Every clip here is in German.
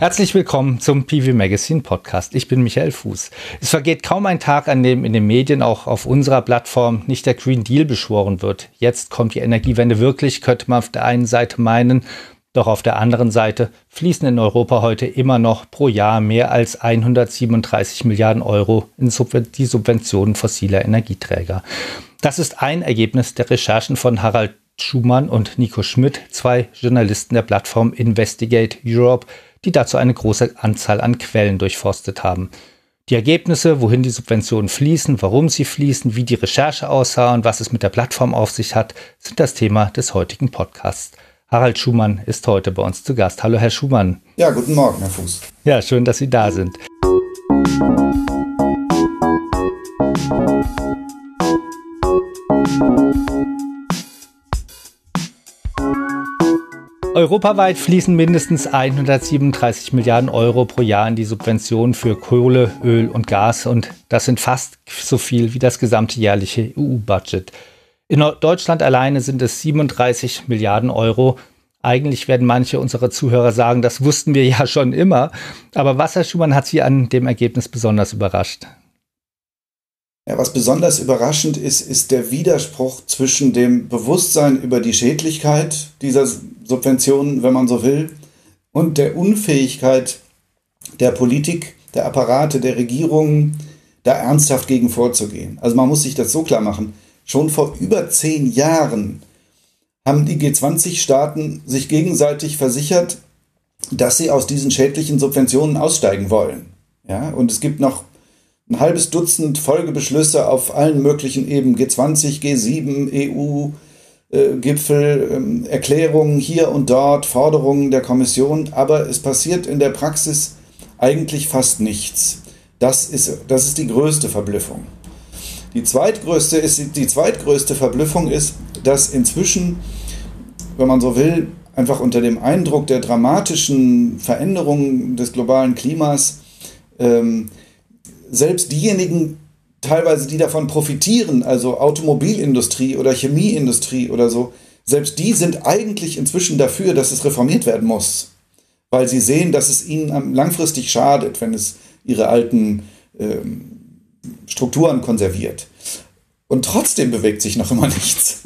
Herzlich willkommen zum PV Magazine Podcast. Ich bin Michael Fuß. Es vergeht kaum ein Tag, an dem in den Medien, auch auf unserer Plattform, nicht der Green Deal beschworen wird. Jetzt kommt die Energiewende wirklich, könnte man auf der einen Seite meinen. Doch auf der anderen Seite fließen in Europa heute immer noch pro Jahr mehr als 137 Milliarden Euro in die Subventionen fossiler Energieträger. Das ist ein Ergebnis der Recherchen von Harald Schumann und Nico Schmidt, zwei Journalisten der Plattform Investigate Europe, die dazu eine große Anzahl an Quellen durchforstet haben. Die Ergebnisse, wohin die Subventionen fließen, warum sie fließen, wie die Recherche aussah und was es mit der Plattform auf sich hat, sind das Thema des heutigen Podcasts. Harald Schumann ist heute bei uns zu Gast. Hallo, Herr Schumann. Ja, guten Morgen, Herr Fuß. Ja, schön, dass Sie da sind. Europaweit fließen mindestens 137 Milliarden Euro pro Jahr in die Subventionen für Kohle, Öl und Gas und das sind fast so viel wie das gesamte jährliche EU-Budget. In Deutschland alleine sind es 37 Milliarden Euro. Eigentlich werden manche unserer Zuhörer sagen, das wussten wir ja schon immer. Aber was, Herr Schumann, hat Sie an dem Ergebnis besonders überrascht? Ja, was besonders überraschend ist, ist der Widerspruch zwischen dem Bewusstsein über die Schädlichkeit dieser Subventionen, wenn man so will, und der Unfähigkeit der Politik, der Apparate, der Regierungen, da ernsthaft gegen vorzugehen. Also man muss sich das so klar machen. Schon vor über zehn Jahren haben die G20-Staaten sich gegenseitig versichert, dass sie aus diesen schädlichen Subventionen aussteigen wollen. Ja, und es gibt noch ein halbes Dutzend Folgebeschlüsse auf allen möglichen Ebenen, G20, G7, EU, Gipfel, ähm, Erklärungen hier und dort, Forderungen der Kommission, aber es passiert in der Praxis eigentlich fast nichts. Das ist, das ist die größte Verblüffung. Die zweitgrößte, ist, die zweitgrößte Verblüffung ist, dass inzwischen, wenn man so will, einfach unter dem Eindruck der dramatischen Veränderungen des globalen Klimas ähm, selbst diejenigen teilweise, die davon profitieren, also Automobilindustrie oder Chemieindustrie oder so, selbst die sind eigentlich inzwischen dafür, dass es reformiert werden muss, weil sie sehen, dass es ihnen langfristig schadet, wenn es ihre alten ähm, Strukturen konserviert. Und trotzdem bewegt sich noch immer nichts.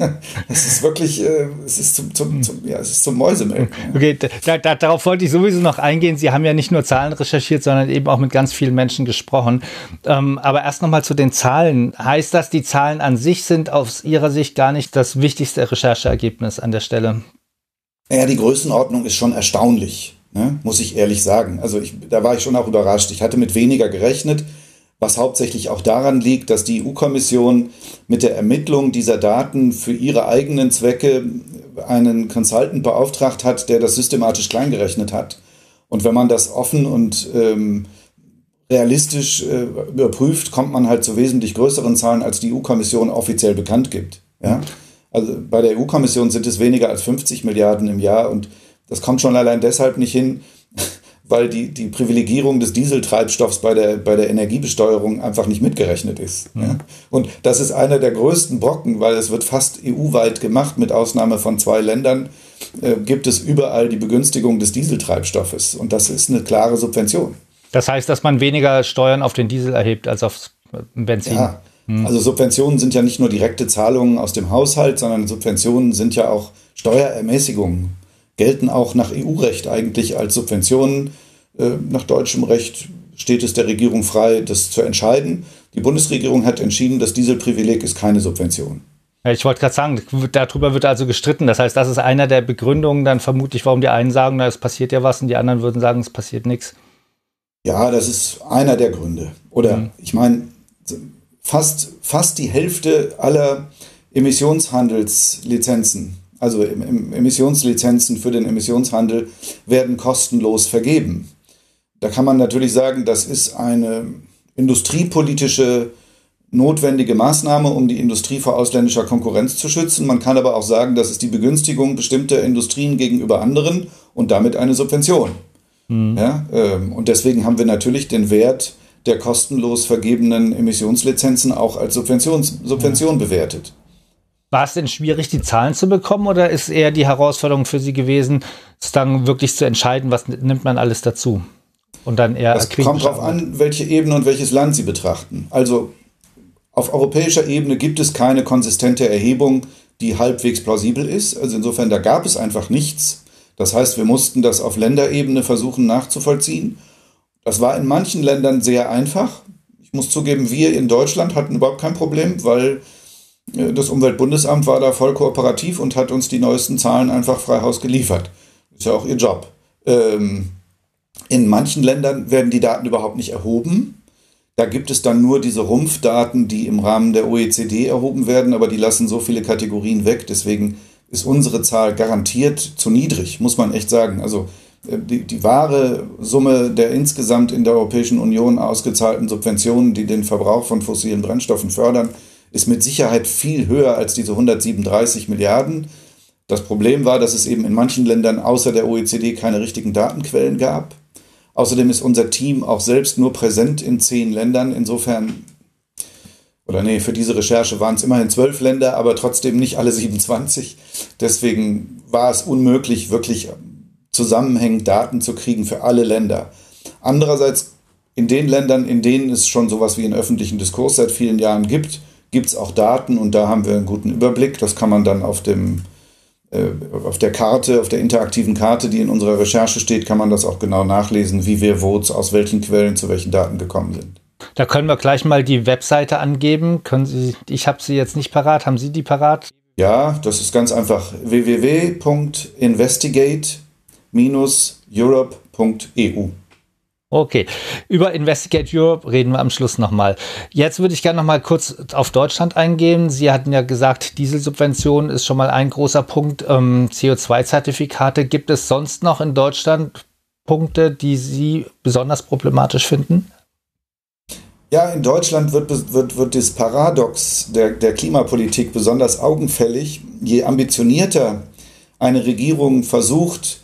Es ist wirklich, äh, es ist zum, zum, zum, ja, es ist zum Mäusemelken. Okay, da, da, darauf wollte ich sowieso noch eingehen. Sie haben ja nicht nur Zahlen recherchiert, sondern eben auch mit ganz vielen Menschen gesprochen. Ähm, aber erst nochmal zu den Zahlen. Heißt das, die Zahlen an sich sind aus Ihrer Sicht gar nicht das wichtigste Rechercheergebnis an der Stelle? Ja, die Größenordnung ist schon erstaunlich, ne? muss ich ehrlich sagen. Also ich, da war ich schon auch überrascht. Ich hatte mit weniger gerechnet was hauptsächlich auch daran liegt, dass die EU-Kommission mit der Ermittlung dieser Daten für ihre eigenen Zwecke einen Consultant beauftragt hat, der das systematisch kleingerechnet hat. Und wenn man das offen und ähm, realistisch äh, überprüft, kommt man halt zu wesentlich größeren Zahlen, als die EU-Kommission offiziell bekannt gibt. Ja? Also bei der EU-Kommission sind es weniger als 50 Milliarden im Jahr und das kommt schon allein deshalb nicht hin, weil die, die Privilegierung des Dieseltreibstoffs bei der, bei der Energiebesteuerung einfach nicht mitgerechnet ist. Mhm. Ja. Und das ist einer der größten Brocken, weil es wird fast EU-weit gemacht, mit Ausnahme von zwei Ländern, äh, gibt es überall die Begünstigung des Dieseltreibstoffes. Und das ist eine klare Subvention. Das heißt, dass man weniger Steuern auf den Diesel erhebt als auf Benzin. Ja. Mhm. Also Subventionen sind ja nicht nur direkte Zahlungen aus dem Haushalt, sondern Subventionen sind ja auch Steuerermäßigungen gelten auch nach EU-Recht eigentlich als Subventionen. Äh, nach deutschem Recht steht es der Regierung frei, das zu entscheiden. Die Bundesregierung hat entschieden, das Dieselprivileg ist keine Subvention. Ich wollte gerade sagen, darüber wird also gestritten. Das heißt, das ist einer der Begründungen dann vermutlich, warum die einen sagen, na, es passiert ja was und die anderen würden sagen, es passiert nichts. Ja, das ist einer der Gründe. Oder mhm. ich meine, fast, fast die Hälfte aller Emissionshandelslizenzen also Emissionslizenzen für den Emissionshandel, werden kostenlos vergeben. Da kann man natürlich sagen, das ist eine industriepolitische notwendige Maßnahme, um die Industrie vor ausländischer Konkurrenz zu schützen. Man kann aber auch sagen, das ist die Begünstigung bestimmter Industrien gegenüber anderen und damit eine Subvention. Mhm. Ja, ähm, und deswegen haben wir natürlich den Wert der kostenlos vergebenen Emissionslizenzen auch als Subventions Subvention ja. bewertet. War es denn schwierig, die Zahlen zu bekommen oder ist eher die Herausforderung für Sie gewesen, es dann wirklich zu entscheiden, was nimmt man alles dazu? Und dann eher. Es kommt darauf an, welche Ebene und welches Land Sie betrachten. Also auf europäischer Ebene gibt es keine konsistente Erhebung, die halbwegs plausibel ist. Also insofern, da gab es einfach nichts. Das heißt, wir mussten das auf Länderebene versuchen nachzuvollziehen. Das war in manchen Ländern sehr einfach. Ich muss zugeben, wir in Deutschland hatten überhaupt kein Problem, weil das Umweltbundesamt war da voll kooperativ und hat uns die neuesten Zahlen einfach frei Haus geliefert. Ist ja auch ihr Job. Ähm, in manchen Ländern werden die Daten überhaupt nicht erhoben. Da gibt es dann nur diese Rumpfdaten, die im Rahmen der OECD erhoben werden, aber die lassen so viele Kategorien weg. Deswegen ist unsere Zahl garantiert zu niedrig, muss man echt sagen. Also äh, die, die wahre Summe der insgesamt in der Europäischen Union ausgezahlten Subventionen, die den Verbrauch von fossilen Brennstoffen fördern, ist mit Sicherheit viel höher als diese 137 Milliarden. Das Problem war, dass es eben in manchen Ländern außer der OECD keine richtigen Datenquellen gab. Außerdem ist unser Team auch selbst nur präsent in zehn Ländern. Insofern, oder nee, für diese Recherche waren es immerhin zwölf Länder, aber trotzdem nicht alle 27. Deswegen war es unmöglich, wirklich zusammenhängend Daten zu kriegen für alle Länder. Andererseits in den Ländern, in denen es schon sowas wie einen öffentlichen Diskurs seit vielen Jahren gibt, gibt es auch Daten und da haben wir einen guten Überblick. Das kann man dann auf dem äh, auf der Karte, auf der interaktiven Karte, die in unserer Recherche steht, kann man das auch genau nachlesen, wie wir Votes aus welchen Quellen zu welchen Daten gekommen sind. Da können wir gleich mal die Webseite angeben. Können Sie, ich habe sie jetzt nicht parat. Haben Sie die parat? Ja, das ist ganz einfach. www.investigate-europe.eu. Okay, über Investigate Europe reden wir am Schluss nochmal. Jetzt würde ich gerne nochmal kurz auf Deutschland eingehen. Sie hatten ja gesagt, Dieselsubvention ist schon mal ein großer Punkt. Ähm, CO2-Zertifikate. Gibt es sonst noch in Deutschland Punkte, die Sie besonders problematisch finden? Ja, in Deutschland wird, wird, wird das Paradox der, der Klimapolitik besonders augenfällig. Je ambitionierter eine Regierung versucht,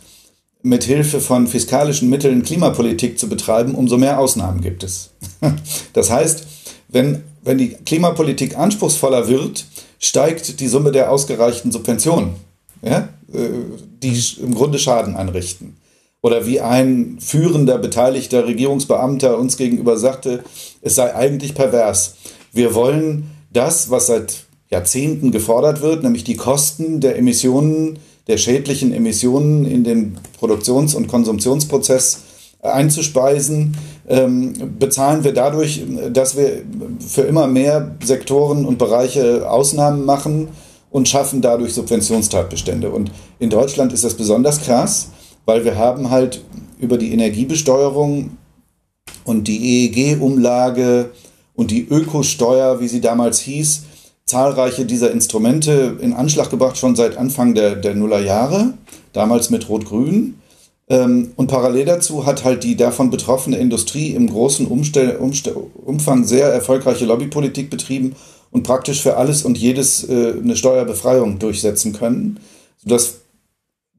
mit Hilfe von fiskalischen Mitteln Klimapolitik zu betreiben, umso mehr Ausnahmen gibt es. Das heißt, wenn, wenn die Klimapolitik anspruchsvoller wird, steigt die Summe der ausgereichten Subventionen, ja, äh, die im Grunde Schaden anrichten. Oder wie ein führender, beteiligter Regierungsbeamter uns gegenüber sagte, es sei eigentlich pervers. Wir wollen das, was seit Jahrzehnten gefordert wird, nämlich die Kosten der Emissionen der schädlichen Emissionen in den Produktions- und Konsumptionsprozess einzuspeisen, ähm, bezahlen wir dadurch, dass wir für immer mehr Sektoren und Bereiche Ausnahmen machen und schaffen dadurch Subventionstatbestände. Und in Deutschland ist das besonders krass, weil wir haben halt über die Energiebesteuerung und die EEG-Umlage und die Ökosteuer, wie sie damals hieß, zahlreiche dieser Instrumente in Anschlag gebracht, schon seit Anfang der, der Nullerjahre, damals mit Rot-Grün. Ähm, und parallel dazu hat halt die davon betroffene Industrie im großen Umstell Umstell Umfang sehr erfolgreiche Lobbypolitik betrieben und praktisch für alles und jedes äh, eine Steuerbefreiung durchsetzen können, sodass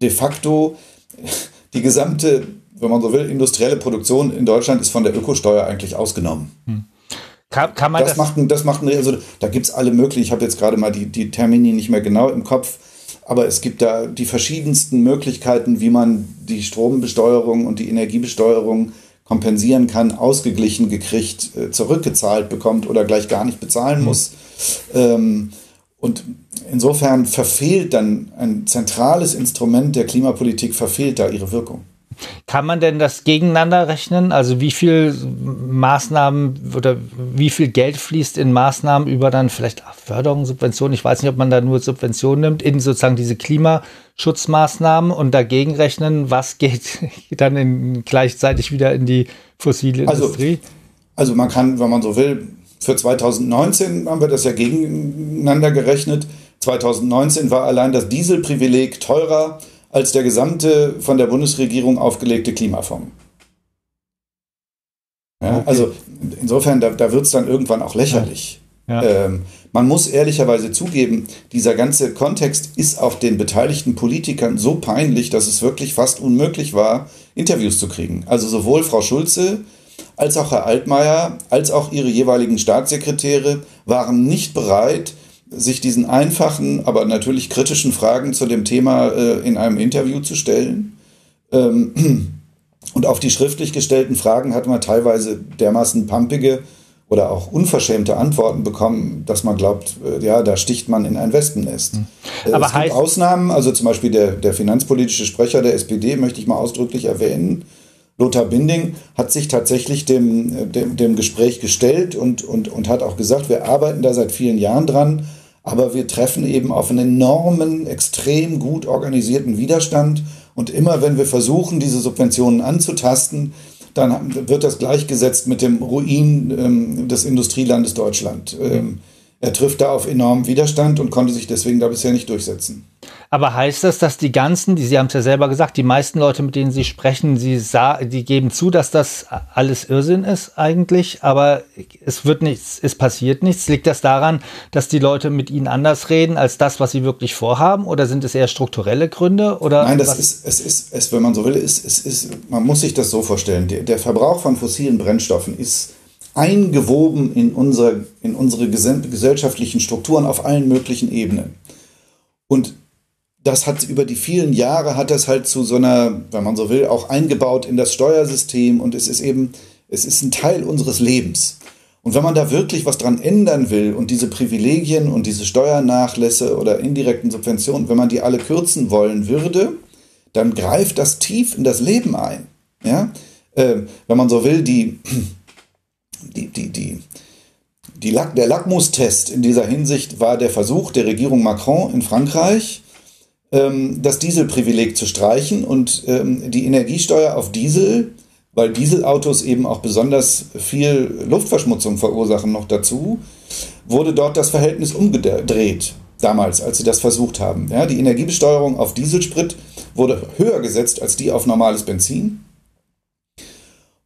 de facto die gesamte, wenn man so will, industrielle Produktion in Deutschland ist von der Ökosteuer eigentlich ausgenommen. Hm. Kann, kann man das, das macht, das macht also da gibt es alle möglichen, ich habe jetzt gerade mal die, die Termini nicht mehr genau im Kopf, aber es gibt da die verschiedensten Möglichkeiten, wie man die Strombesteuerung und die Energiebesteuerung kompensieren kann, ausgeglichen gekriegt, äh, zurückgezahlt bekommt oder gleich gar nicht bezahlen mhm. muss. Ähm, und insofern verfehlt dann ein zentrales Instrument der Klimapolitik, verfehlt da ihre Wirkung. Kann man denn das gegeneinander rechnen? Also wie viel Maßnahmen oder wie viel Geld fließt in Maßnahmen über dann vielleicht Förderung, Subventionen? Ich weiß nicht, ob man da nur Subventionen nimmt in sozusagen diese Klimaschutzmaßnahmen und dagegen rechnen, was geht dann in, gleichzeitig wieder in die fossile also, Industrie? Also man kann, wenn man so will, für 2019 haben wir das ja gegeneinander gerechnet. 2019 war allein das Dieselprivileg teurer als der gesamte von der Bundesregierung aufgelegte Klimafonds. Ja, okay. Also insofern, da, da wird es dann irgendwann auch lächerlich. Ja. Ähm, man muss ehrlicherweise zugeben, dieser ganze Kontext ist auch den beteiligten Politikern so peinlich, dass es wirklich fast unmöglich war, Interviews zu kriegen. Also sowohl Frau Schulze als auch Herr Altmaier, als auch ihre jeweiligen Staatssekretäre waren nicht bereit, sich diesen einfachen, aber natürlich kritischen Fragen zu dem Thema äh, in einem Interview zu stellen. Ähm, und auf die schriftlich gestellten Fragen hat man teilweise dermaßen pumpige oder auch unverschämte Antworten bekommen, dass man glaubt, äh, ja, da sticht man in ein Wespennest. Hm. Äh, aber es gibt Ausnahmen, also zum Beispiel der, der finanzpolitische Sprecher der SPD, möchte ich mal ausdrücklich erwähnen, Lothar Binding hat sich tatsächlich dem, dem, dem Gespräch gestellt und, und, und hat auch gesagt, wir arbeiten da seit vielen Jahren dran, aber wir treffen eben auf einen enormen, extrem gut organisierten Widerstand. Und immer wenn wir versuchen, diese Subventionen anzutasten, dann wird das gleichgesetzt mit dem Ruin ähm, des Industrielandes Deutschland. Ähm, er trifft da auf enormen Widerstand und konnte sich deswegen da bisher nicht durchsetzen. Aber heißt das, dass die ganzen, die Sie haben es ja selber gesagt, die meisten Leute, mit denen Sie sprechen, Sie die geben zu, dass das alles Irrsinn ist eigentlich, aber es wird nichts, es passiert nichts. Liegt das daran, dass die Leute mit Ihnen anders reden als das, was sie wirklich vorhaben, oder sind es eher strukturelle Gründe? Oder Nein, das was? ist, es ist, es, wenn man so will, ist, es ist, man muss sich das so vorstellen. Der, der Verbrauch von fossilen Brennstoffen ist eingewoben in, unser, in unsere gesellschaftlichen Strukturen auf allen möglichen Ebenen. Und das hat über die vielen Jahre hat das halt zu so einer, wenn man so will, auch eingebaut in das Steuersystem und es ist eben, es ist ein Teil unseres Lebens. Und wenn man da wirklich was dran ändern will und diese Privilegien und diese Steuernachlässe oder indirekten Subventionen, wenn man die alle kürzen wollen würde, dann greift das tief in das Leben ein. Ja? Äh, wenn man so will, die, die, die, die, die Lack, der Lackmustest in dieser Hinsicht war der Versuch der Regierung Macron in Frankreich, ähm, das Dieselprivileg zu streichen und ähm, die Energiesteuer auf Diesel, weil Dieselautos eben auch besonders viel Luftverschmutzung verursachen noch dazu, wurde dort das Verhältnis umgedreht damals, als sie das versucht haben. Ja, die Energiebesteuerung auf Dieselsprit wurde höher gesetzt als die auf normales Benzin.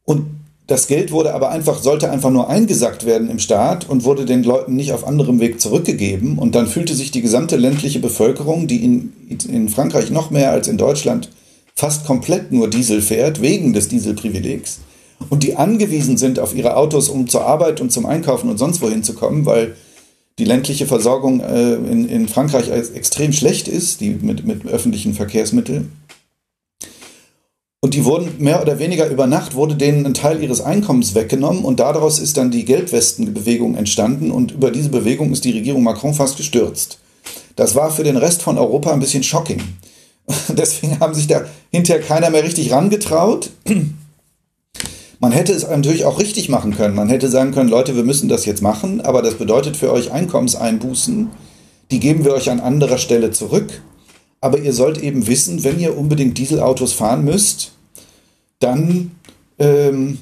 Und das Geld wurde aber einfach, sollte einfach nur eingesackt werden im Staat und wurde den Leuten nicht auf anderem Weg zurückgegeben. Und dann fühlte sich die gesamte ländliche Bevölkerung, die in, in Frankreich noch mehr als in Deutschland fast komplett nur Diesel fährt, wegen des Dieselprivilegs, und die angewiesen sind auf ihre Autos, um zur Arbeit und zum Einkaufen und sonst wohin zu kommen, weil die ländliche Versorgung äh, in, in Frankreich extrem schlecht ist, die mit, mit öffentlichen Verkehrsmitteln und die wurden mehr oder weniger über Nacht, wurde denen ein Teil ihres Einkommens weggenommen und daraus ist dann die Gelbwestenbewegung entstanden und über diese Bewegung ist die Regierung Macron fast gestürzt. Das war für den Rest von Europa ein bisschen shocking. Deswegen haben sich da hinterher keiner mehr richtig rangetraut. Man hätte es natürlich auch richtig machen können. Man hätte sagen können, Leute, wir müssen das jetzt machen, aber das bedeutet für euch Einkommenseinbußen. Die geben wir euch an anderer Stelle zurück. Aber ihr sollt eben wissen, wenn ihr unbedingt Dieselautos fahren müsst, dann ähm,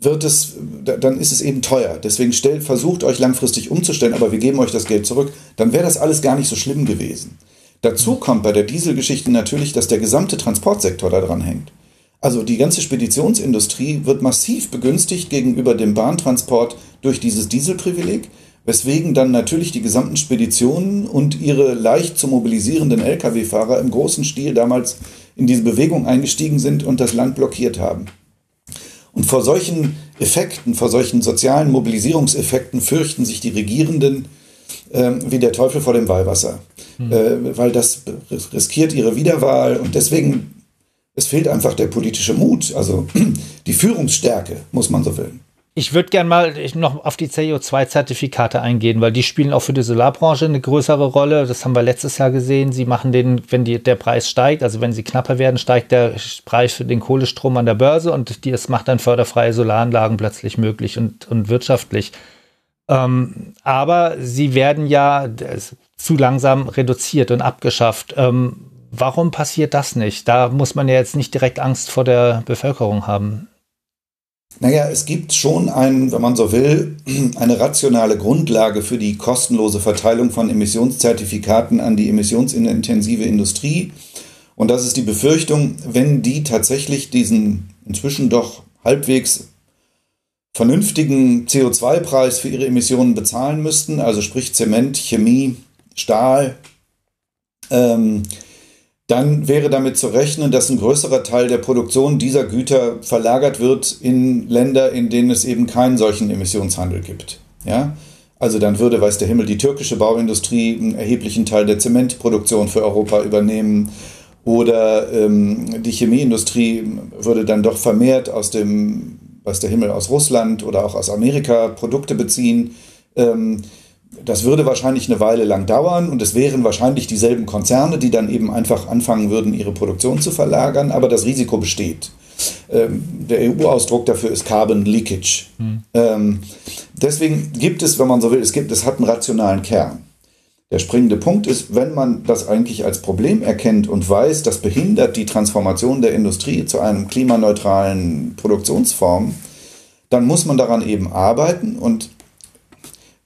wird es, dann ist es eben teuer. Deswegen stellt, versucht euch langfristig umzustellen, aber wir geben euch das Geld zurück. Dann wäre das alles gar nicht so schlimm gewesen. Dazu kommt bei der Dieselgeschichte natürlich, dass der gesamte Transportsektor da dran hängt. Also die ganze Speditionsindustrie wird massiv begünstigt gegenüber dem Bahntransport durch dieses Dieselprivileg, weswegen dann natürlich die gesamten Speditionen und ihre leicht zu mobilisierenden Lkw-Fahrer im großen Stil damals in diese Bewegung eingestiegen sind und das Land blockiert haben. Und vor solchen Effekten, vor solchen sozialen Mobilisierungseffekten fürchten sich die Regierenden äh, wie der Teufel vor dem Weihwasser, mhm. äh, weil das riskiert ihre Wiederwahl und deswegen, es fehlt einfach der politische Mut, also die Führungsstärke, muss man so will. Ich würde gerne mal noch auf die CO2-Zertifikate eingehen, weil die spielen auch für die Solarbranche eine größere Rolle. Das haben wir letztes Jahr gesehen. Sie machen den, wenn die, der Preis steigt, also wenn sie knapper werden, steigt der Preis für den Kohlestrom an der Börse und das macht dann förderfreie Solaranlagen plötzlich möglich und, und wirtschaftlich. Ähm, aber sie werden ja zu langsam reduziert und abgeschafft. Ähm, warum passiert das nicht? Da muss man ja jetzt nicht direkt Angst vor der Bevölkerung haben. Naja, es gibt schon ein, wenn man so will, eine rationale Grundlage für die kostenlose Verteilung von Emissionszertifikaten an die emissionsintensive Industrie. Und das ist die Befürchtung, wenn die tatsächlich diesen inzwischen doch halbwegs vernünftigen CO2-Preis für ihre Emissionen bezahlen müssten, also sprich Zement, Chemie, Stahl, ähm, dann wäre damit zu rechnen, dass ein größerer Teil der Produktion dieser Güter verlagert wird in Länder, in denen es eben keinen solchen Emissionshandel gibt. Ja? Also dann würde, weiß der Himmel, die türkische Bauindustrie einen erheblichen Teil der Zementproduktion für Europa übernehmen. Oder ähm, die Chemieindustrie würde dann doch vermehrt aus dem, weiß der Himmel, aus Russland oder auch aus Amerika Produkte beziehen. Ähm, das würde wahrscheinlich eine Weile lang dauern und es wären wahrscheinlich dieselben Konzerne, die dann eben einfach anfangen würden, ihre Produktion zu verlagern, aber das Risiko besteht. Ähm, der EU-Ausdruck dafür ist Carbon Leakage. Hm. Ähm, deswegen gibt es, wenn man so will, es gibt, es hat einen rationalen Kern. Der springende Punkt ist, wenn man das eigentlich als Problem erkennt und weiß, das behindert die Transformation der Industrie zu einem klimaneutralen Produktionsform, dann muss man daran eben arbeiten und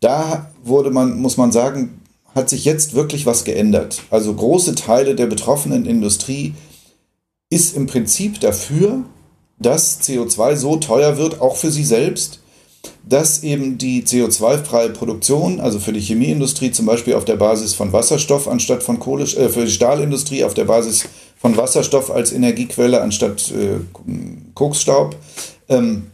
da wurde man, muss man sagen, hat sich jetzt wirklich was geändert. Also große Teile der betroffenen Industrie ist im Prinzip dafür, dass CO2 so teuer wird, auch für sie selbst, dass eben die CO2-freie Produktion, also für die Chemieindustrie zum Beispiel auf der Basis von Wasserstoff anstatt von Kohle, äh, für die Stahlindustrie auf der Basis von Wasserstoff als Energiequelle anstatt äh, Koksstaub, ähm,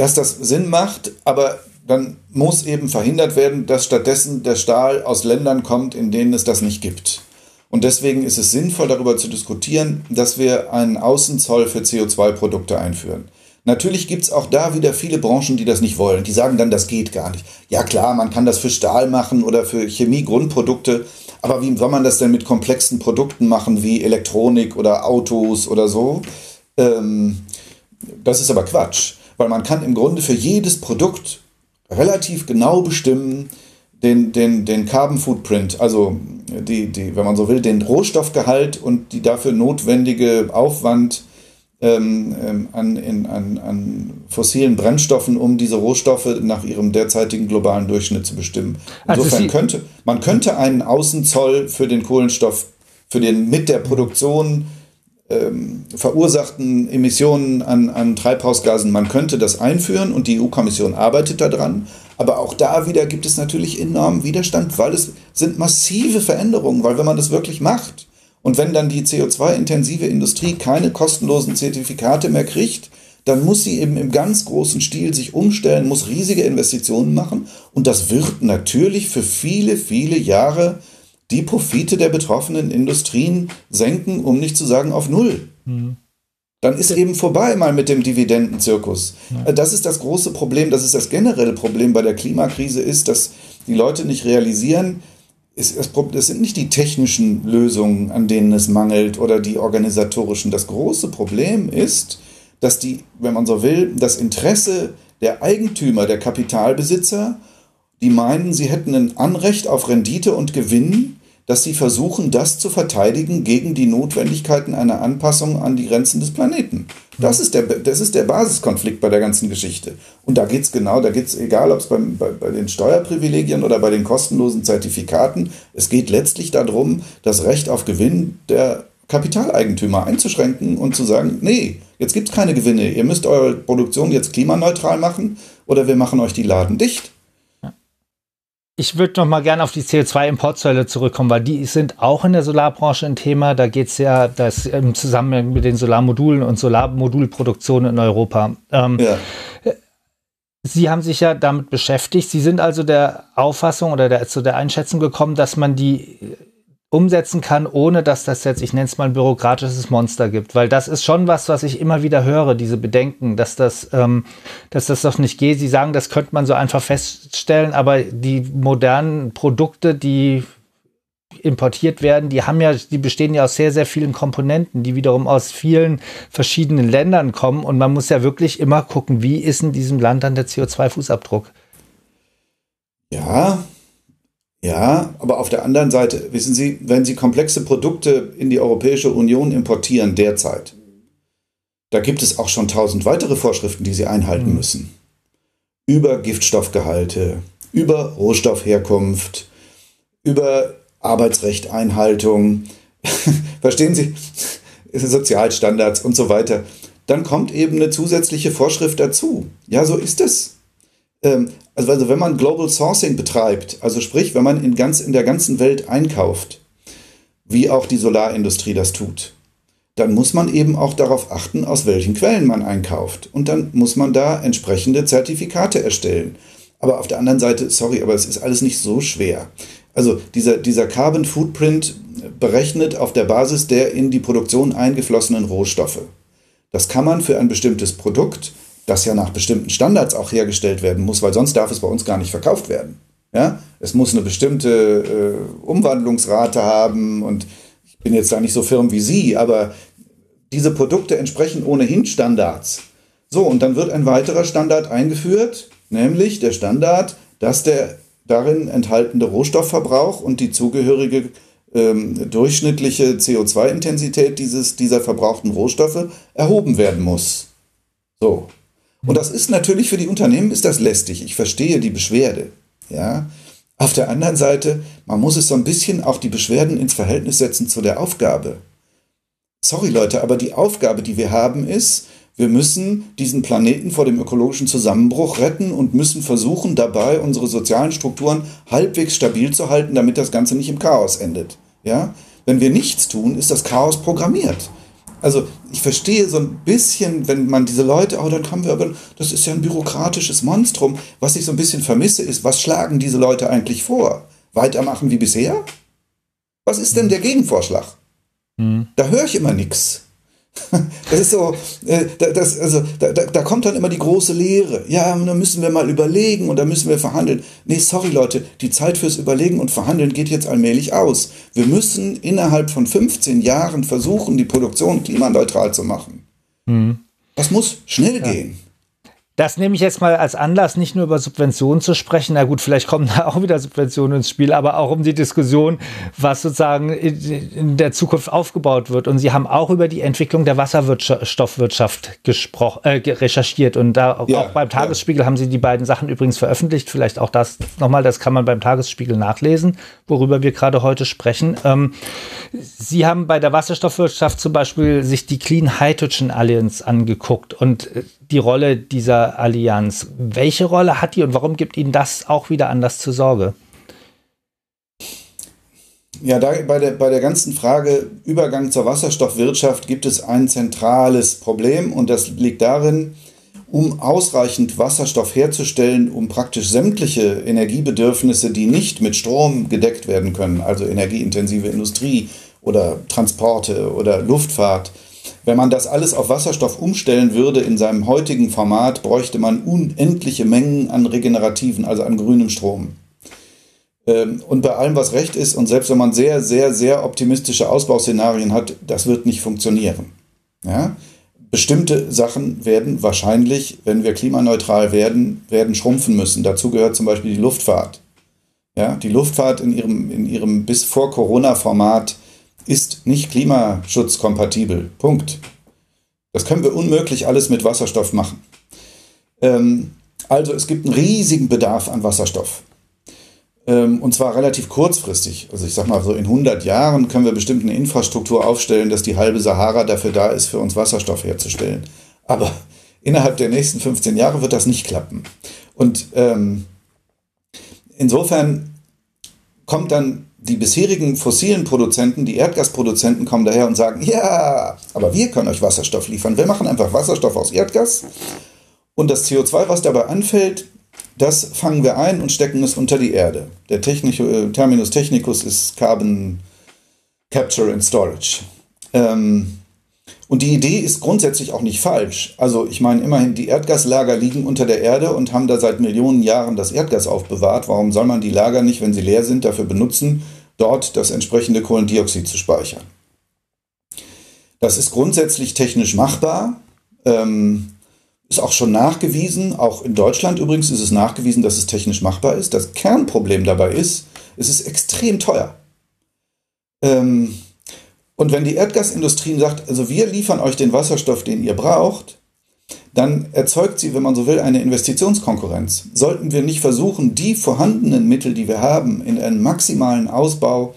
dass das Sinn macht, aber dann muss eben verhindert werden, dass stattdessen der Stahl aus Ländern kommt, in denen es das nicht gibt. Und deswegen ist es sinnvoll, darüber zu diskutieren, dass wir einen Außenzoll für CO2-Produkte einführen. Natürlich gibt es auch da wieder viele Branchen, die das nicht wollen. Die sagen dann, das geht gar nicht. Ja klar, man kann das für Stahl machen oder für Chemie-Grundprodukte, aber wie soll man das denn mit komplexen Produkten machen wie Elektronik oder Autos oder so? Ähm, das ist aber Quatsch, weil man kann im Grunde für jedes Produkt relativ genau bestimmen, den, den, den Carbon Footprint, also die, die, wenn man so will, den Rohstoffgehalt und die dafür notwendige Aufwand ähm, ähm, an, in, an, an fossilen Brennstoffen, um diese Rohstoffe nach ihrem derzeitigen globalen Durchschnitt zu bestimmen. Also Insofern also könnte man könnte einen Außenzoll für den Kohlenstoff, für den mit der Produktion ähm, verursachten Emissionen an, an Treibhausgasen, man könnte das einführen und die EU-Kommission arbeitet daran. Aber auch da wieder gibt es natürlich enormen Widerstand, weil es sind massive Veränderungen, weil wenn man das wirklich macht und wenn dann die CO2-intensive Industrie keine kostenlosen Zertifikate mehr kriegt, dann muss sie eben im ganz großen Stil sich umstellen, muss riesige Investitionen machen und das wird natürlich für viele, viele Jahre die Profite der betroffenen Industrien senken, um nicht zu sagen auf Null. Mhm. Dann ist eben vorbei mal mit dem Dividendenzirkus. Ja. Das ist das große Problem, das ist das generelle Problem bei der Klimakrise, ist, dass die Leute nicht realisieren, es, es sind nicht die technischen Lösungen, an denen es mangelt oder die organisatorischen. Das große Problem ist, dass die, wenn man so will, das Interesse der Eigentümer, der Kapitalbesitzer, die meinen, sie hätten ein Anrecht auf Rendite und Gewinn dass sie versuchen, das zu verteidigen gegen die Notwendigkeiten einer Anpassung an die Grenzen des Planeten. Das ist der, das ist der Basiskonflikt bei der ganzen Geschichte. Und da geht es genau, da geht es, egal ob es bei, bei den Steuerprivilegien oder bei den kostenlosen Zertifikaten, es geht letztlich darum, das Recht auf Gewinn der Kapitaleigentümer einzuschränken und zu sagen, nee, jetzt gibt es keine Gewinne, ihr müsst eure Produktion jetzt klimaneutral machen oder wir machen euch die Laden dicht ich würde noch mal gerne auf die CO2-Importzölle zurückkommen, weil die sind auch in der Solarbranche ein Thema. Da geht es ja das im Zusammenhang mit den Solarmodulen und Solarmodulproduktion in Europa. Ähm, ja. Sie haben sich ja damit beschäftigt. Sie sind also der Auffassung oder der, zu der Einschätzung gekommen, dass man die umsetzen kann, ohne dass das jetzt, ich nenne es mal ein bürokratisches Monster gibt. Weil das ist schon was, was ich immer wieder höre, diese Bedenken, dass das, ähm, dass das doch nicht geht. Sie sagen, das könnte man so einfach feststellen, aber die modernen Produkte, die importiert werden, die haben ja, die bestehen ja aus sehr, sehr vielen Komponenten, die wiederum aus vielen verschiedenen Ländern kommen. Und man muss ja wirklich immer gucken, wie ist in diesem Land dann der CO2-Fußabdruck? Ja, ja, aber auf der anderen Seite, wissen Sie, wenn Sie komplexe Produkte in die Europäische Union importieren derzeit, da gibt es auch schon tausend weitere Vorschriften, die Sie einhalten mhm. müssen. Über Giftstoffgehalte, über Rohstoffherkunft, über Arbeitsrechteinhaltung, verstehen Sie, Sozialstandards und so weiter. Dann kommt eben eine zusätzliche Vorschrift dazu. Ja, so ist es. Ähm, also, also wenn man Global Sourcing betreibt, also sprich, wenn man in, ganz, in der ganzen Welt einkauft, wie auch die Solarindustrie das tut, dann muss man eben auch darauf achten, aus welchen Quellen man einkauft. Und dann muss man da entsprechende Zertifikate erstellen. Aber auf der anderen Seite, sorry, aber es ist alles nicht so schwer. Also dieser, dieser Carbon Footprint berechnet auf der Basis der in die Produktion eingeflossenen Rohstoffe. Das kann man für ein bestimmtes Produkt, das ja nach bestimmten Standards auch hergestellt werden muss, weil sonst darf es bei uns gar nicht verkauft werden. Ja? Es muss eine bestimmte äh, Umwandlungsrate haben und ich bin jetzt da nicht so firm wie Sie, aber diese Produkte entsprechen ohnehin Standards. So, und dann wird ein weiterer Standard eingeführt, nämlich der Standard, dass der darin enthaltene Rohstoffverbrauch und die zugehörige ähm, durchschnittliche CO2-Intensität dieses, dieser verbrauchten Rohstoffe erhoben werden muss. So. Und das ist natürlich für die Unternehmen ist das lästig. Ich verstehe die Beschwerde. Ja. Auf der anderen Seite, man muss es so ein bisschen auch die Beschwerden ins Verhältnis setzen zu der Aufgabe. Sorry Leute, aber die Aufgabe, die wir haben, ist, wir müssen diesen Planeten vor dem ökologischen Zusammenbruch retten und müssen versuchen, dabei unsere sozialen Strukturen halbwegs stabil zu halten, damit das Ganze nicht im Chaos endet. Ja? Wenn wir nichts tun, ist das Chaos programmiert. Also ich verstehe so ein bisschen, wenn man diese Leute, oh, dann haben wir aber, das ist ja ein bürokratisches Monstrum. Was ich so ein bisschen vermisse, ist, was schlagen diese Leute eigentlich vor? Weitermachen wie bisher? Was ist denn der Gegenvorschlag? Mhm. Da höre ich immer nichts. Das ist so, äh, das, also, da, da, kommt dann immer die große Lehre. Ja, da müssen wir mal überlegen und da müssen wir verhandeln. Nee, sorry Leute, die Zeit fürs Überlegen und Verhandeln geht jetzt allmählich aus. Wir müssen innerhalb von 15 Jahren versuchen, die Produktion klimaneutral zu machen. Mhm. Das muss schnell ja. gehen. Das nehme ich jetzt mal als Anlass, nicht nur über Subventionen zu sprechen. Na gut, vielleicht kommen da auch wieder Subventionen ins Spiel, aber auch um die Diskussion, was sozusagen in der Zukunft aufgebaut wird. Und Sie haben auch über die Entwicklung der Wasserstoffwirtschaft gesprochen, äh, recherchiert. Und da ja, auch beim Tagesspiegel ja. haben Sie die beiden Sachen übrigens veröffentlicht. Vielleicht auch das nochmal, das kann man beim Tagesspiegel nachlesen, worüber wir gerade heute sprechen. Ähm, Sie haben bei der Wasserstoffwirtschaft zum Beispiel sich die Clean Hydrogen Alliance angeguckt und äh, die Rolle dieser Allianz. Welche Rolle hat die und warum gibt Ihnen das auch wieder Anlass zur Sorge? Ja, da bei der, bei der ganzen Frage Übergang zur Wasserstoffwirtschaft gibt es ein zentrales Problem und das liegt darin, um ausreichend Wasserstoff herzustellen, um praktisch sämtliche Energiebedürfnisse, die nicht mit Strom gedeckt werden können, also energieintensive Industrie oder Transporte oder Luftfahrt, wenn man das alles auf Wasserstoff umstellen würde in seinem heutigen Format, bräuchte man unendliche Mengen an regenerativen, also an grünem Strom. Ähm, und bei allem, was recht ist, und selbst wenn man sehr, sehr, sehr optimistische Ausbauszenarien hat, das wird nicht funktionieren. Ja? Bestimmte Sachen werden wahrscheinlich, wenn wir klimaneutral werden, werden schrumpfen müssen. Dazu gehört zum Beispiel die Luftfahrt. Ja, die Luftfahrt in ihrem, in ihrem bis vor Corona-Format ist nicht klimaschutzkompatibel. Punkt. Das können wir unmöglich alles mit Wasserstoff machen. Ähm, also es gibt einen riesigen Bedarf an Wasserstoff. Ähm, und zwar relativ kurzfristig. Also ich sag mal, so in 100 Jahren können wir bestimmt eine Infrastruktur aufstellen, dass die halbe Sahara dafür da ist, für uns Wasserstoff herzustellen. Aber innerhalb der nächsten 15 Jahre wird das nicht klappen. Und ähm, insofern kommt dann die bisherigen fossilen Produzenten, die Erdgasproduzenten kommen daher und sagen, ja, aber wir können euch Wasserstoff liefern. Wir machen einfach Wasserstoff aus Erdgas und das CO2, was dabei anfällt, das fangen wir ein und stecken es unter die Erde. Der Technik, äh, Terminus technicus ist Carbon Capture and Storage. Ähm, und die Idee ist grundsätzlich auch nicht falsch. Also ich meine, immerhin, die Erdgaslager liegen unter der Erde und haben da seit Millionen Jahren das Erdgas aufbewahrt. Warum soll man die Lager nicht, wenn sie leer sind, dafür benutzen, dort das entsprechende Kohlendioxid zu speichern? Das ist grundsätzlich technisch machbar. Ähm, ist auch schon nachgewiesen, auch in Deutschland übrigens ist es nachgewiesen, dass es technisch machbar ist. Das Kernproblem dabei ist, es ist extrem teuer. Ähm, und wenn die Erdgasindustrie sagt, also wir liefern euch den Wasserstoff, den ihr braucht, dann erzeugt sie, wenn man so will, eine Investitionskonkurrenz. Sollten wir nicht versuchen, die vorhandenen Mittel, die wir haben, in einen maximalen Ausbau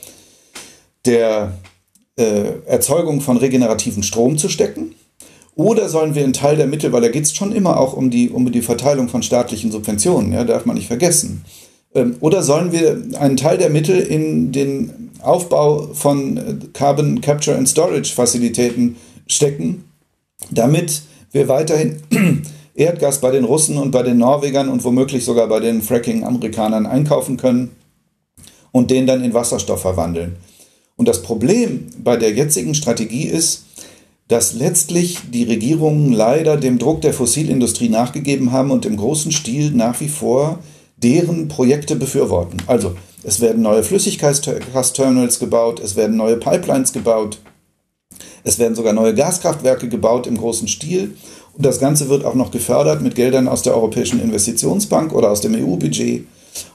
der äh, Erzeugung von regenerativen Strom zu stecken? Oder sollen wir einen Teil der Mittel, weil da geht es schon immer auch um die, um die Verteilung von staatlichen Subventionen, ja, darf man nicht vergessen. Ähm, oder sollen wir einen Teil der Mittel in den Aufbau von äh, Carbon Capture and Storage Fazilitäten stecken, damit wir weiterhin Erdgas bei den Russen und bei den Norwegern und womöglich sogar bei den Fracking-Amerikanern einkaufen können und den dann in Wasserstoff verwandeln. Und das Problem bei der jetzigen Strategie ist, dass letztlich die Regierungen leider dem Druck der Fossilindustrie nachgegeben haben und im großen Stil nach wie vor deren Projekte befürworten. Also es werden neue Flüssiggasterminals gebaut, es werden neue Pipelines gebaut, es werden sogar neue Gaskraftwerke gebaut im großen Stil. Und das Ganze wird auch noch gefördert mit Geldern aus der Europäischen Investitionsbank oder aus dem EU-Budget.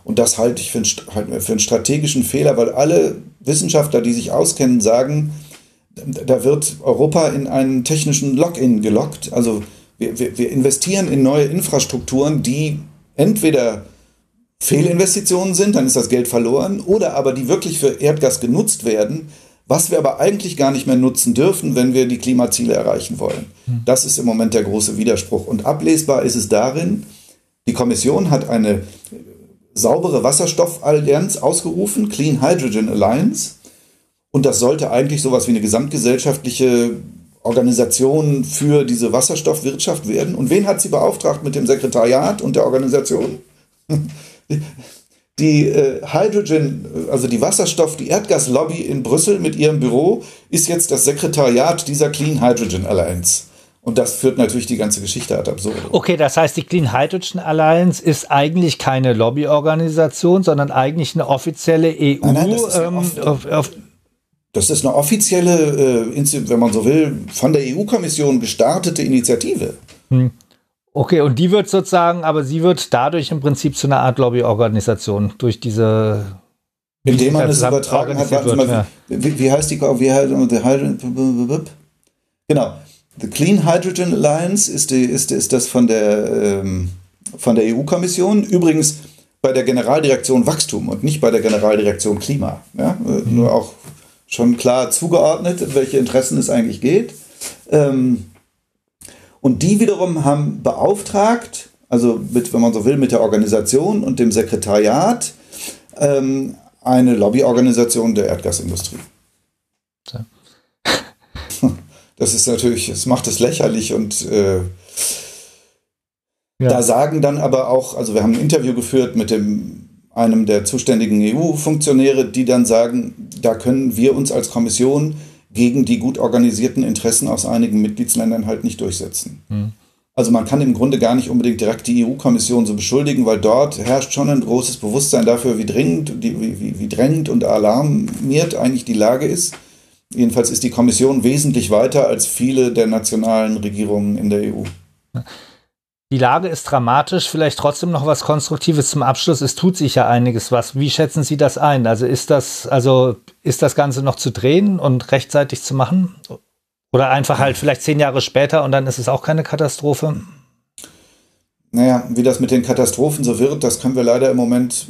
Und das halte ich für einen, für einen strategischen Fehler, weil alle Wissenschaftler, die sich auskennen, sagen, da wird Europa in einen technischen Lock-in gelockt. Also wir, wir, wir investieren in neue Infrastrukturen, die entweder Fehlinvestitionen sind, dann ist das Geld verloren, oder aber die wirklich für Erdgas genutzt werden, was wir aber eigentlich gar nicht mehr nutzen dürfen, wenn wir die Klimaziele erreichen wollen. Hm. Das ist im Moment der große Widerspruch. Und ablesbar ist es darin, die Kommission hat eine saubere Wasserstoffallianz ausgerufen, Clean Hydrogen Alliance. Und das sollte eigentlich sowas wie eine gesamtgesellschaftliche Organisation für diese Wasserstoffwirtschaft werden. Und wen hat sie beauftragt mit dem Sekretariat und der Organisation? Die äh, Hydrogen, also die Wasserstoff, die Erdgaslobby in Brüssel mit ihrem Büro ist jetzt das Sekretariat dieser Clean Hydrogen Alliance. Und das führt natürlich die ganze Geschichte ad absurdum. Okay, das heißt, die Clean Hydrogen Alliance ist eigentlich keine Lobbyorganisation, sondern eigentlich eine offizielle EU. Nein, nein, das, ist ähm, auf, auf das ist eine offizielle, äh, wenn man so will, von der EU-Kommission gestartete Initiative. Hm. Okay, und die wird sozusagen, aber sie wird dadurch im Prinzip zu einer Art Lobbyorganisation durch diese. Indem man es übertragen hat. Wird, mal, ja. wie, wie, heißt die? Wie heißt, genau. The Clean Hydrogen Alliance ist, die, ist, ist das von der, ähm, von der EU-Kommission. Übrigens bei der Generaldirektion Wachstum und nicht bei der Generaldirektion Klima. Ja? Mhm. Nur auch schon klar zugeordnet, welche Interessen es eigentlich geht. Ähm, und die wiederum haben beauftragt, also mit, wenn man so will, mit der Organisation und dem Sekretariat, ähm, eine Lobbyorganisation der Erdgasindustrie. Ja. Das ist natürlich, es macht es lächerlich und äh, ja. da sagen dann aber auch, also wir haben ein Interview geführt mit dem einem der zuständigen EU-Funktionäre, die dann sagen, da können wir uns als Kommission gegen die gut organisierten Interessen aus einigen Mitgliedsländern halt nicht durchsetzen. Mhm. Also man kann im Grunde gar nicht unbedingt direkt die EU-Kommission so beschuldigen, weil dort herrscht schon ein großes Bewusstsein dafür, wie dringend, wie, wie, wie drängend und alarmiert eigentlich die Lage ist. Jedenfalls ist die Kommission wesentlich weiter als viele der nationalen Regierungen in der EU. Die Lage ist dramatisch, vielleicht trotzdem noch was Konstruktives zum Abschluss. Es tut sich ja einiges was. Wie schätzen Sie das ein? Also ist das, also ist das Ganze noch zu drehen und rechtzeitig zu machen? Oder einfach halt vielleicht zehn Jahre später und dann ist es auch keine Katastrophe? Naja, wie das mit den Katastrophen so wird, das können wir leider im Moment,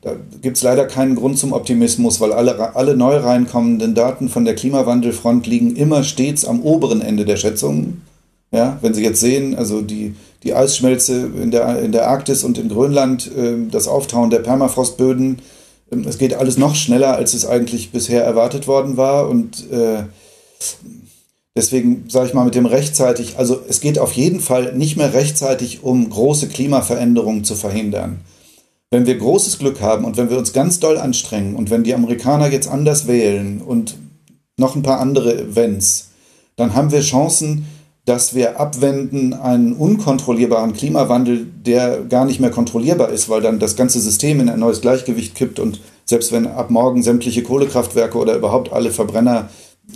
da gibt es leider keinen Grund zum Optimismus, weil alle, alle neu reinkommenden Daten von der Klimawandelfront liegen immer stets am oberen Ende der Schätzungen. Ja, wenn Sie jetzt sehen, also die, die Eisschmelze in der, in der Arktis und in Grönland, äh, das Auftauen der Permafrostböden, es geht alles noch schneller, als es eigentlich bisher erwartet worden war. Und äh, deswegen sage ich mal mit dem rechtzeitig, also es geht auf jeden Fall nicht mehr rechtzeitig, um große Klimaveränderungen zu verhindern. Wenn wir großes Glück haben und wenn wir uns ganz doll anstrengen und wenn die Amerikaner jetzt anders wählen und noch ein paar andere Events, dann haben wir Chancen, dass wir abwenden einen unkontrollierbaren Klimawandel, der gar nicht mehr kontrollierbar ist, weil dann das ganze System in ein neues Gleichgewicht kippt und selbst wenn ab morgen sämtliche Kohlekraftwerke oder überhaupt alle Verbrenner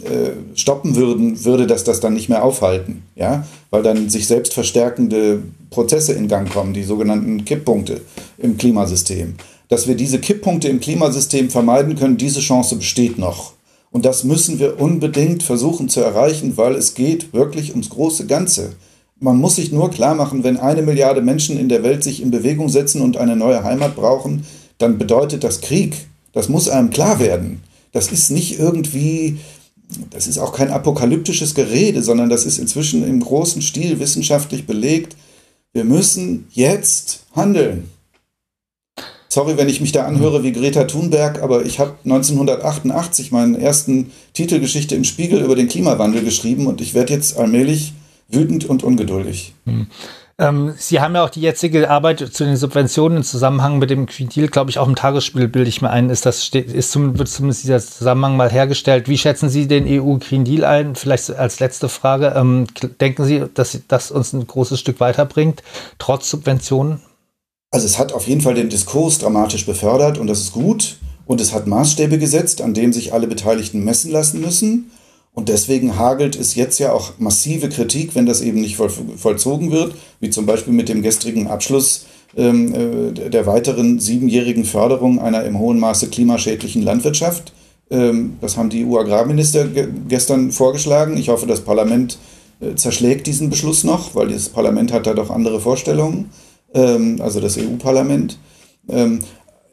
äh, stoppen würden, würde das das dann nicht mehr aufhalten, ja, weil dann sich selbst verstärkende Prozesse in Gang kommen, die sogenannten Kipppunkte im Klimasystem. Dass wir diese Kipppunkte im Klimasystem vermeiden können, diese Chance besteht noch. Und das müssen wir unbedingt versuchen zu erreichen, weil es geht wirklich ums große Ganze. Man muss sich nur klar machen, wenn eine Milliarde Menschen in der Welt sich in Bewegung setzen und eine neue Heimat brauchen, dann bedeutet das Krieg. Das muss einem klar werden. Das ist nicht irgendwie, das ist auch kein apokalyptisches Gerede, sondern das ist inzwischen im großen Stil wissenschaftlich belegt. Wir müssen jetzt handeln. Sorry, wenn ich mich da anhöre wie Greta Thunberg, aber ich habe 1988 meinen ersten Titelgeschichte im Spiegel über den Klimawandel geschrieben und ich werde jetzt allmählich wütend und ungeduldig. Hm. Ähm, Sie haben ja auch die jetzige Arbeit zu den Subventionen im Zusammenhang mit dem Green Deal, glaube ich, auch im Tagesspiel bilde ich mir ein, ist das ist zum, wird zumindest dieser Zusammenhang mal hergestellt. Wie schätzen Sie den EU Green Deal ein? Vielleicht als letzte Frage. Ähm, denken Sie, dass das uns ein großes Stück weiterbringt, trotz Subventionen? Also es hat auf jeden Fall den Diskurs dramatisch befördert und das ist gut. Und es hat Maßstäbe gesetzt, an denen sich alle Beteiligten messen lassen müssen. Und deswegen hagelt es jetzt ja auch massive Kritik, wenn das eben nicht voll, vollzogen wird, wie zum Beispiel mit dem gestrigen Abschluss ähm, äh, der weiteren siebenjährigen Förderung einer im hohen Maße klimaschädlichen Landwirtschaft. Ähm, das haben die EU-Agrarminister ge gestern vorgeschlagen. Ich hoffe, das Parlament äh, zerschlägt diesen Beschluss noch, weil das Parlament hat da doch andere Vorstellungen, ähm, also das EU-Parlament. Ähm,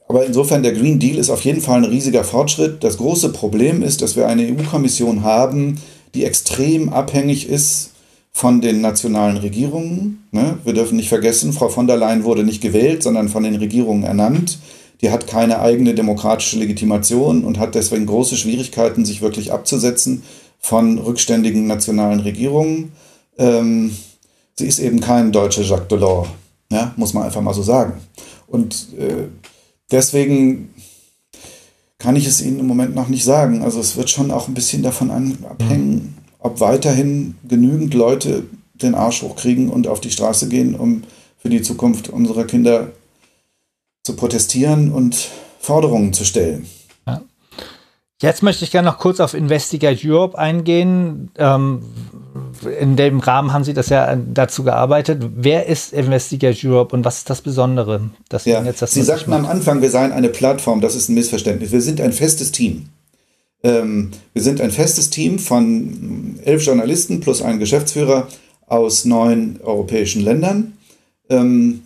aber insofern, der Green Deal ist auf jeden Fall ein riesiger Fortschritt. Das große Problem ist, dass wir eine EU-Kommission haben, die extrem abhängig ist von den nationalen Regierungen. Ne? Wir dürfen nicht vergessen, Frau von der Leyen wurde nicht gewählt, sondern von den Regierungen ernannt. Die hat keine eigene demokratische Legitimation und hat deswegen große Schwierigkeiten, sich wirklich abzusetzen von rückständigen nationalen Regierungen. Ähm, sie ist eben kein deutscher Jacques Delors, ja? muss man einfach mal so sagen. Und äh, deswegen kann ich es Ihnen im Moment noch nicht sagen. Also es wird schon auch ein bisschen davon abhängen, mhm. ob weiterhin genügend Leute den Arsch hochkriegen und auf die Straße gehen, um für die Zukunft unserer Kinder zu protestieren und Forderungen zu stellen. Jetzt möchte ich gerne noch kurz auf Investigate Europe eingehen. Ähm, in dem Rahmen haben Sie das ja dazu gearbeitet. Wer ist Investigate Europe und was ist das Besondere? Dass ja, jetzt das Sie sagten am Anfang, wir seien eine Plattform. Das ist ein Missverständnis. Wir sind ein festes Team. Ähm, wir sind ein festes Team von elf Journalisten plus einem Geschäftsführer aus neun europäischen Ländern. Ähm,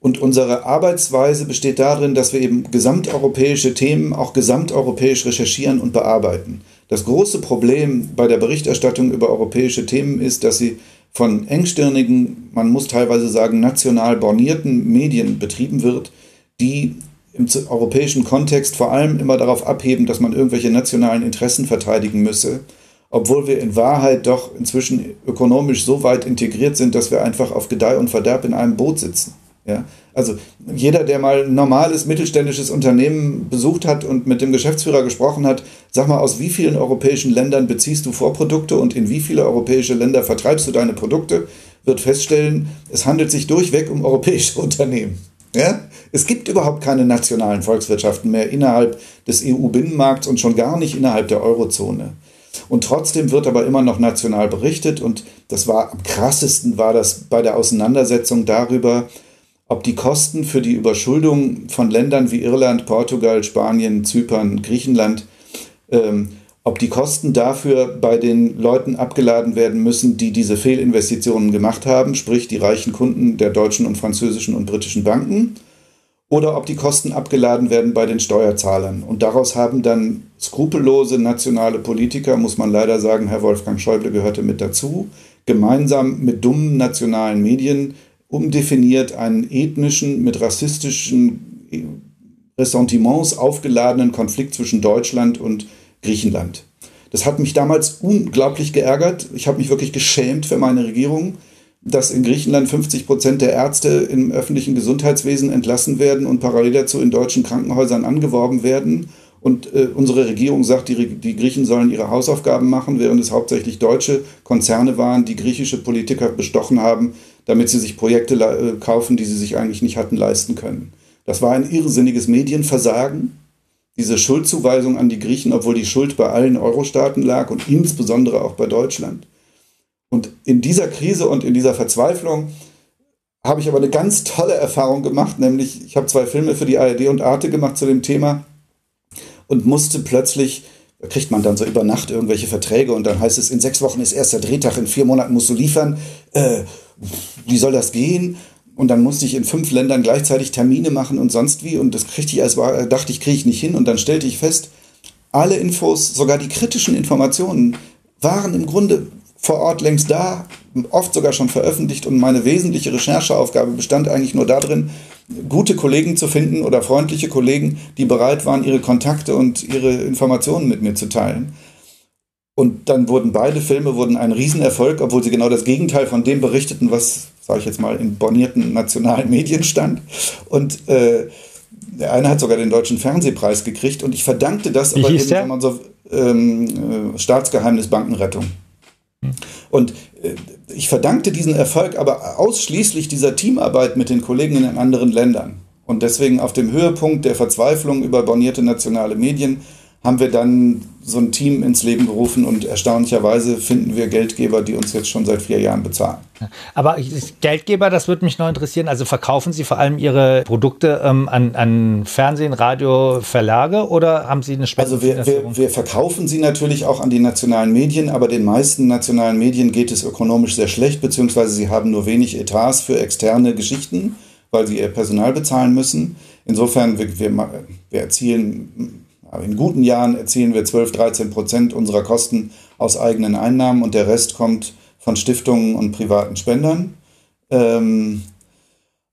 und unsere Arbeitsweise besteht darin, dass wir eben gesamteuropäische Themen auch gesamteuropäisch recherchieren und bearbeiten. Das große Problem bei der Berichterstattung über europäische Themen ist, dass sie von engstirnigen, man muss teilweise sagen, national bornierten Medien betrieben wird, die im europäischen Kontext vor allem immer darauf abheben, dass man irgendwelche nationalen Interessen verteidigen müsse, obwohl wir in Wahrheit doch inzwischen ökonomisch so weit integriert sind, dass wir einfach auf Gedeih und Verderb in einem Boot sitzen. Ja? Also jeder, der mal ein normales mittelständisches Unternehmen besucht hat und mit dem Geschäftsführer gesprochen hat, sag mal, aus wie vielen europäischen Ländern beziehst du Vorprodukte und in wie viele europäische Länder vertreibst du deine Produkte, wird feststellen, es handelt sich durchweg um europäische Unternehmen. Ja? Es gibt überhaupt keine nationalen Volkswirtschaften mehr innerhalb des EU-Binnenmarkts und schon gar nicht innerhalb der Eurozone. Und trotzdem wird aber immer noch national berichtet und das war am krassesten war das bei der Auseinandersetzung darüber, ob die Kosten für die Überschuldung von Ländern wie Irland, Portugal, Spanien, Zypern, Griechenland, ähm, ob die Kosten dafür bei den Leuten abgeladen werden müssen, die diese Fehlinvestitionen gemacht haben, sprich die reichen Kunden der deutschen und französischen und britischen Banken, oder ob die Kosten abgeladen werden bei den Steuerzahlern. Und daraus haben dann skrupellose nationale Politiker, muss man leider sagen, Herr Wolfgang Schäuble gehörte mit dazu, gemeinsam mit dummen nationalen Medien umdefiniert einen ethnischen, mit rassistischen Ressentiments aufgeladenen Konflikt zwischen Deutschland und Griechenland. Das hat mich damals unglaublich geärgert. Ich habe mich wirklich geschämt für meine Regierung, dass in Griechenland 50 Prozent der Ärzte im öffentlichen Gesundheitswesen entlassen werden und parallel dazu in deutschen Krankenhäusern angeworben werden. Und äh, unsere Regierung sagt, die, die Griechen sollen ihre Hausaufgaben machen, während es hauptsächlich deutsche Konzerne waren, die griechische Politiker bestochen haben, damit sie sich Projekte äh, kaufen, die sie sich eigentlich nicht hatten leisten können. Das war ein irrsinniges Medienversagen, diese Schuldzuweisung an die Griechen, obwohl die Schuld bei allen Euro-Staaten lag und insbesondere auch bei Deutschland. Und in dieser Krise und in dieser Verzweiflung habe ich aber eine ganz tolle Erfahrung gemacht, nämlich ich habe zwei Filme für die ARD und Arte gemacht zu dem Thema und musste plötzlich da kriegt man dann so über Nacht irgendwelche Verträge und dann heißt es, in sechs Wochen ist erster Drehtag, in vier Monaten musst du liefern. Äh, wie soll das gehen? Und dann musste ich in fünf Ländern gleichzeitig Termine machen und sonst wie. Und das kriegte ich als war, dachte ich, kriege ich nicht hin. Und dann stellte ich fest, alle Infos, sogar die kritischen Informationen, waren im Grunde vor Ort längst da, oft sogar schon veröffentlicht. Und meine wesentliche Rechercheaufgabe bestand eigentlich nur darin, gute Kollegen zu finden oder freundliche Kollegen, die bereit waren, ihre Kontakte und ihre Informationen mit mir zu teilen. Und dann wurden beide Filme wurden ein Riesenerfolg, obwohl sie genau das Gegenteil von dem berichteten, was, sage ich jetzt mal, in bornierten nationalen Medien stand. Und äh, der eine hat sogar den Deutschen Fernsehpreis gekriegt und ich verdankte das Wie aber eben, der? wenn man so ähm, äh, Staatsgeheimnis Bankenrettung. Hm. Und äh, ich verdankte diesen Erfolg aber ausschließlich dieser Teamarbeit mit den Kollegen in den anderen Ländern. Und deswegen auf dem Höhepunkt der Verzweiflung über bornierte nationale Medien haben wir dann so ein Team ins Leben gerufen und erstaunlicherweise finden wir Geldgeber, die uns jetzt schon seit vier Jahren bezahlen. Aber Geldgeber, das würde mich noch interessieren. Also verkaufen Sie vor allem Ihre Produkte ähm, an, an Fernsehen, Radio, Verlage oder haben Sie eine Also wir, wir, wir verkaufen sie natürlich auch an die nationalen Medien, aber den meisten nationalen Medien geht es ökonomisch sehr schlecht, beziehungsweise sie haben nur wenig Etats für externe Geschichten, weil sie ihr Personal bezahlen müssen. Insofern, wir, wir, wir erzielen in guten Jahren erzielen wir 12, 13 Prozent unserer Kosten aus eigenen Einnahmen und der Rest kommt von Stiftungen und privaten Spendern. Ähm,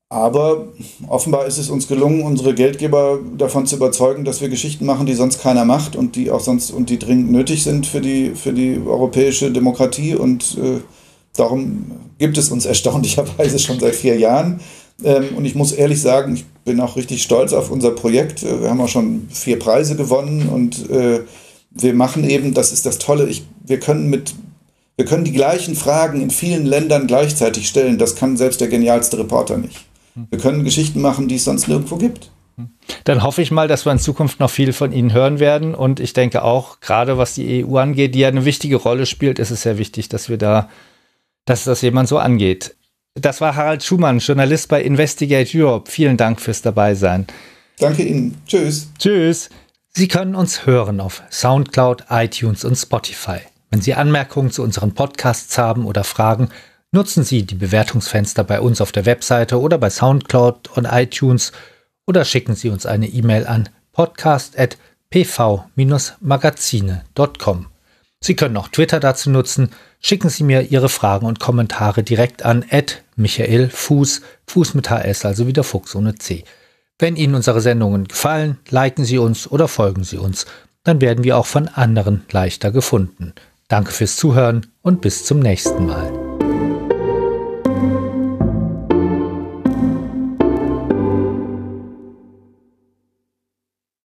aber offenbar ist es uns gelungen, unsere Geldgeber davon zu überzeugen, dass wir Geschichten machen, die sonst keiner macht und die auch sonst und die dringend nötig sind für die, für die europäische Demokratie. Und äh, darum gibt es uns erstaunlicherweise schon seit vier Jahren. Ähm, und ich muss ehrlich sagen, ich bin auch richtig stolz auf unser Projekt. Äh, wir haben auch schon vier Preise gewonnen und äh, wir machen eben, das ist das Tolle, ich, wir können mit wir können die gleichen Fragen in vielen Ländern gleichzeitig stellen. Das kann selbst der genialste Reporter nicht. Wir können Geschichten machen, die es sonst nirgendwo gibt. Dann hoffe ich mal, dass wir in Zukunft noch viel von Ihnen hören werden. Und ich denke auch, gerade was die EU angeht, die ja eine wichtige Rolle spielt, ist es sehr wichtig, dass wir da, dass das jemand so angeht. Das war Harald Schumann, Journalist bei Investigate Europe. Vielen Dank fürs Dabeisein. Danke Ihnen. Tschüss. Tschüss. Sie können uns hören auf Soundcloud, iTunes und Spotify. Wenn Sie Anmerkungen zu unseren Podcasts haben oder Fragen, nutzen Sie die Bewertungsfenster bei uns auf der Webseite oder bei Soundcloud und iTunes oder schicken Sie uns eine E-Mail an podcast.pv-magazine.com. Sie können auch Twitter dazu nutzen. Schicken Sie mir Ihre Fragen und Kommentare direkt an Michael Fuß, Fuß mit HS, also wieder Fuchs ohne C. Wenn Ihnen unsere Sendungen gefallen, liken Sie uns oder folgen Sie uns. Dann werden wir auch von anderen leichter gefunden. Danke fürs Zuhören und bis zum nächsten Mal.